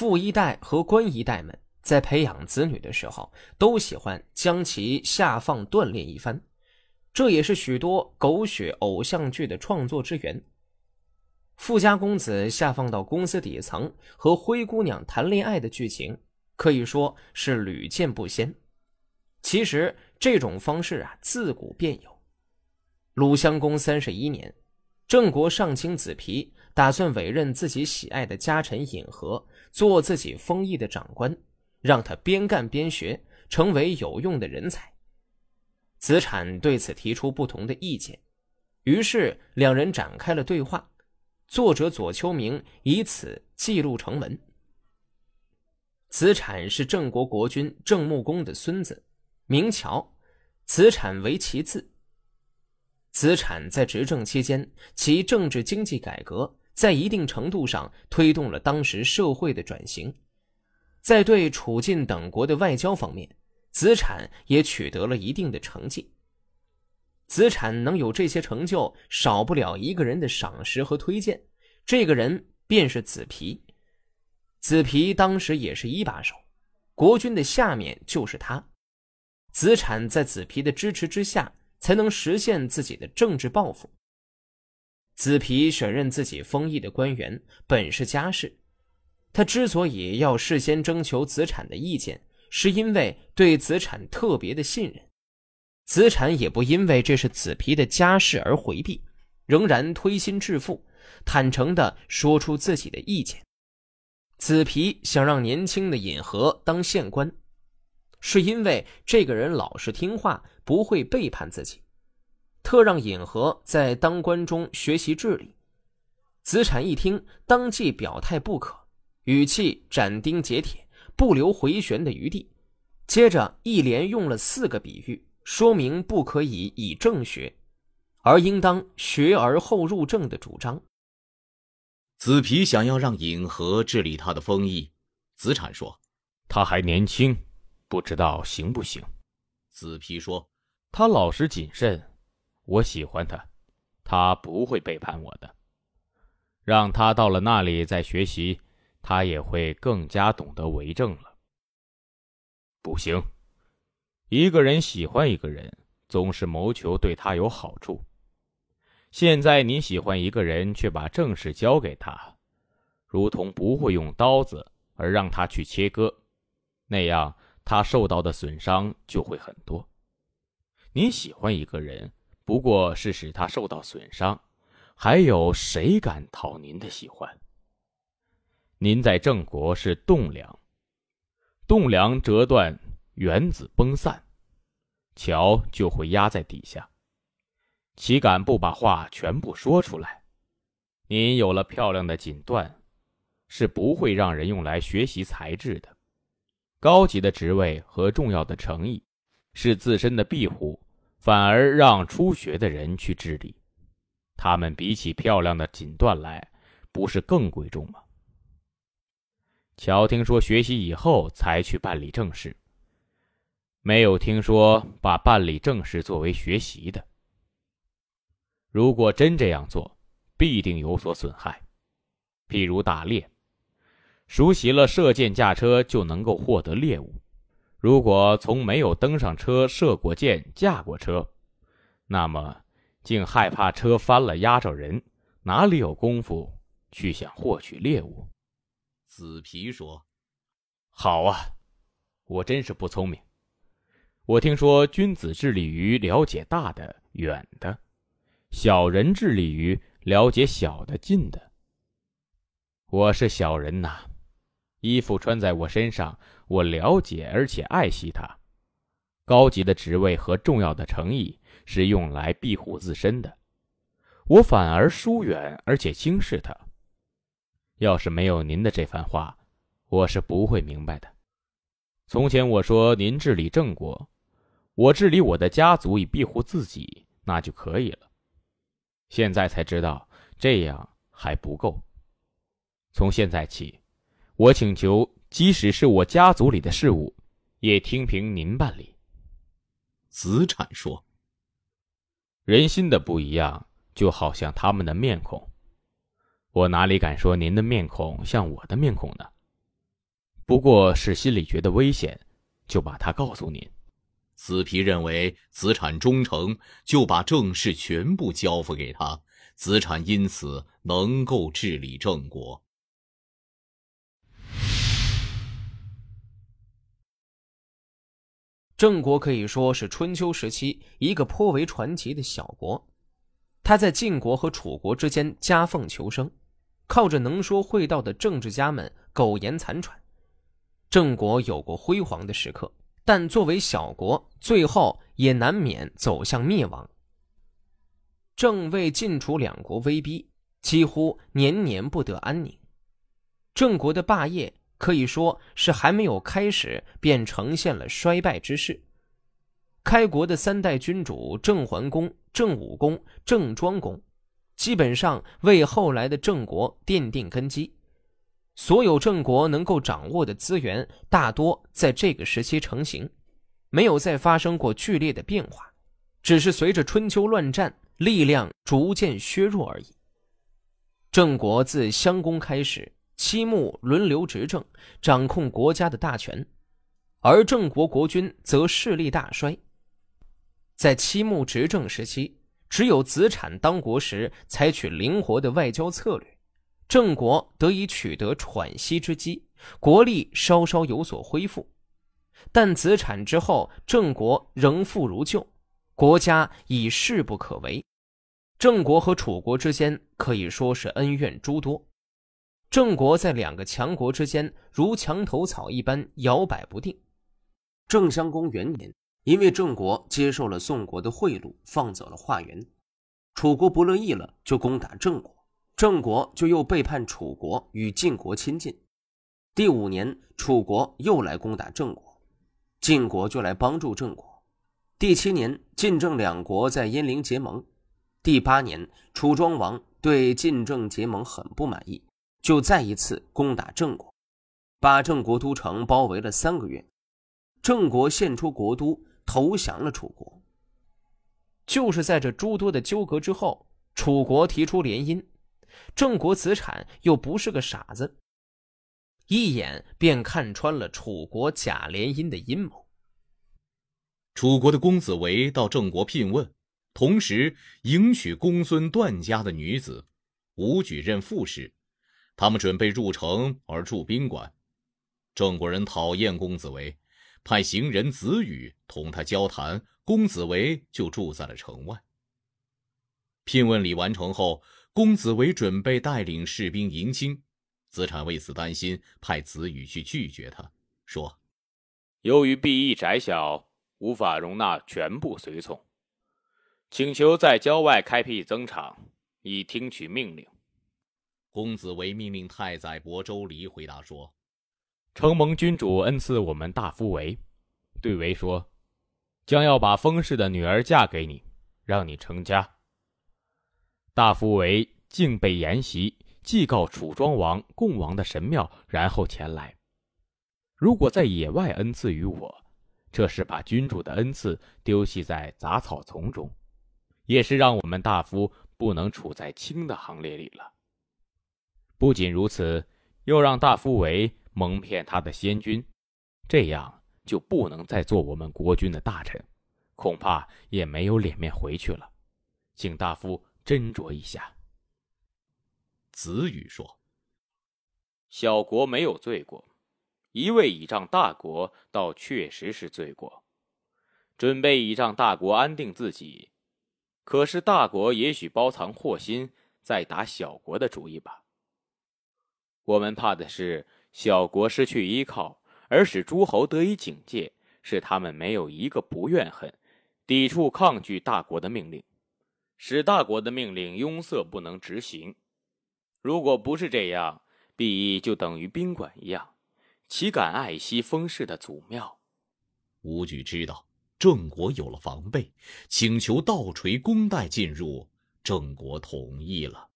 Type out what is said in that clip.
富一代和官一代们在培养子女的时候，都喜欢将其下放锻炼一番，这也是许多狗血偶像剧的创作之源。富家公子下放到公司底层和灰姑娘谈恋爱的剧情，可以说是屡见不鲜。其实这种方式啊，自古便有。鲁襄公三十一年，郑国上卿子皮打算委任自己喜爱的家臣尹和做自己封邑的长官，让他边干边学，成为有用的人才。子产对此提出不同的意见，于是两人展开了对话。作者左丘明以此记录成文。子产是郑国国君郑穆公的孙子。名乔，子产为其次。子产在执政期间，其政治经济改革在一定程度上推动了当时社会的转型，在对楚晋等国的外交方面，子产也取得了一定的成绩。子产能有这些成就，少不了一个人的赏识和推荐，这个人便是子皮。子皮当时也是一把手，国君的下面就是他。子产在子皮的支持之下，才能实现自己的政治抱负。子皮选任自己封邑的官员，本是家事。他之所以要事先征求子产的意见，是因为对子产特别的信任。子产也不因为这是子皮的家事而回避，仍然推心置腹，坦诚地说出自己的意见。子皮想让年轻的尹和当县官。是因为这个人老实听话，不会背叛自己，特让尹和在当官中学习治理。子产一听，当即表态不可，语气斩钉截铁，不留回旋的余地。接着一连用了四个比喻，说明不可以以正学，而应当学而后入正的主张。子皮想要让尹和治理他的封邑，子产说：“他还年轻。”不知道行不行？子皮说：“他老实谨慎，我喜欢他，他不会背叛我的。让他到了那里再学习，他也会更加懂得为政了。”不行，一个人喜欢一个人，总是谋求对他有好处。现在你喜欢一个人，却把正事交给他，如同不会用刀子而让他去切割，那样。他受到的损伤就会很多。你喜欢一个人，不过是使他受到损伤，还有谁敢讨您的喜欢？您在郑国是栋梁，栋梁折断，原子崩散，桥就会压在底下。岂敢不把话全部说出来？您有了漂亮的锦缎，是不会让人用来学习才智的。高级的职位和重要的诚意，是自身的庇护，反而让初学的人去治理。他们比起漂亮的锦缎来，不是更贵重吗？乔听说学习以后才去办理正事，没有听说把办理正事作为学习的。如果真这样做，必定有所损害，譬如打猎。熟悉了射箭驾车，就能够获得猎物。如果从没有登上车、射过箭、驾过车，那么竟害怕车翻了压着人，哪里有功夫去想获取猎物？子皮说：“好啊，我真是不聪明。我听说君子致力于了解大的、远的，小人致力于了解小的、近的。我是小人呐。”衣服穿在我身上，我了解而且爱惜它。高级的职位和重要的诚意是用来庇护自身的，我反而疏远而且轻视它。要是没有您的这番话，我是不会明白的。从前我说您治理郑国，我治理我的家族以庇护自己，那就可以了。现在才知道这样还不够。从现在起。我请求，即使是我家族里的事务，也听凭您办理。子产说：“人心的不一样，就好像他们的面孔。我哪里敢说您的面孔像我的面孔呢？不过是心里觉得危险，就把它告诉您。子皮认为子产忠诚，就把政事全部交付给他，子产因此能够治理郑国。郑国可以说是春秋时期一个颇为传奇的小国，他在晋国和楚国之间夹缝求生，靠着能说会道的政治家们苟延残喘。郑国有过辉煌的时刻，但作为小国，最后也难免走向灭亡。郑为晋楚两国威逼，几乎年年不得安宁。郑国的霸业。可以说是还没有开始，便呈现了衰败之势。开国的三代君主郑桓公、郑武公、郑庄公，基本上为后来的郑国奠定根基。所有郑国能够掌握的资源，大多在这个时期成型，没有再发生过剧烈的变化，只是随着春秋乱战，力量逐渐削弱而已。郑国自襄公开始。七穆轮流执政，掌控国家的大权，而郑国国君则势力大衰。在七穆执政时期，只有子产当国时采取灵活的外交策略，郑国得以取得喘息之机，国力稍稍有所恢复。但子产之后，郑国仍复如旧，国家已势不可为。郑国和楚国之间可以说是恩怨诸多。郑国在两个强国之间如墙头草一般摇摆不定。郑襄公元年，因为郑国接受了宋国的贿赂，放走了华元，楚国不乐意了，就攻打郑国，郑国就又背叛楚国，与晋国亲近。第五年，楚国又来攻打郑国，晋国就来帮助郑国。第七年，晋郑两国在鄢陵结盟。第八年，楚庄王对晋郑结盟很不满意。就再一次攻打郑国，把郑国都城包围了三个月。郑国献出国都，投降了楚国。就是在这诸多的纠葛之后，楚国提出联姻，郑国子产又不是个傻子，一眼便看穿了楚国假联姻的阴谋。楚国的公子围到郑国聘问，同时迎娶公孙段家的女子，武举任副使。他们准备入城而住宾馆，郑国人讨厌公子围，派行人子羽同他交谈，公子围就住在了城外。聘问礼完成后，公子围准备带领士兵迎亲，子产为此担心，派子羽去拒绝他，说：“由于敝邑窄小，无法容纳全部随从，请求在郊外开辟增场，以听取命令。”公子为命令太宰伯周离回答说：“承蒙君主恩赐我们大夫为，对为说，将要把封氏的女儿嫁给你，让你成家。”大夫为敬备筵席，祭告楚庄王、共王的神庙，然后前来。如果在野外恩赐于我，这是把君主的恩赐丢弃在杂草丛中，也是让我们大夫不能处在卿的行列里了。不仅如此，又让大夫为蒙骗他的先君，这样就不能再做我们国君的大臣，恐怕也没有脸面回去了，请大夫斟酌一下。子羽说：“小国没有罪过，一味倚仗大国，倒确实是罪过。准备倚仗大国安定自己，可是大国也许包藏祸心，在打小国的主意吧。”我们怕的是小国失去依靠，而使诸侯得以警戒，使他们没有一个不怨恨、抵触、抗拒大国的命令，使大国的命令拥塞不能执行。如果不是这样，必就等于宾馆一样，岂敢爱惜封氏的祖庙？吴举知道郑国有了防备，请求倒锤公代进入，郑国同意了。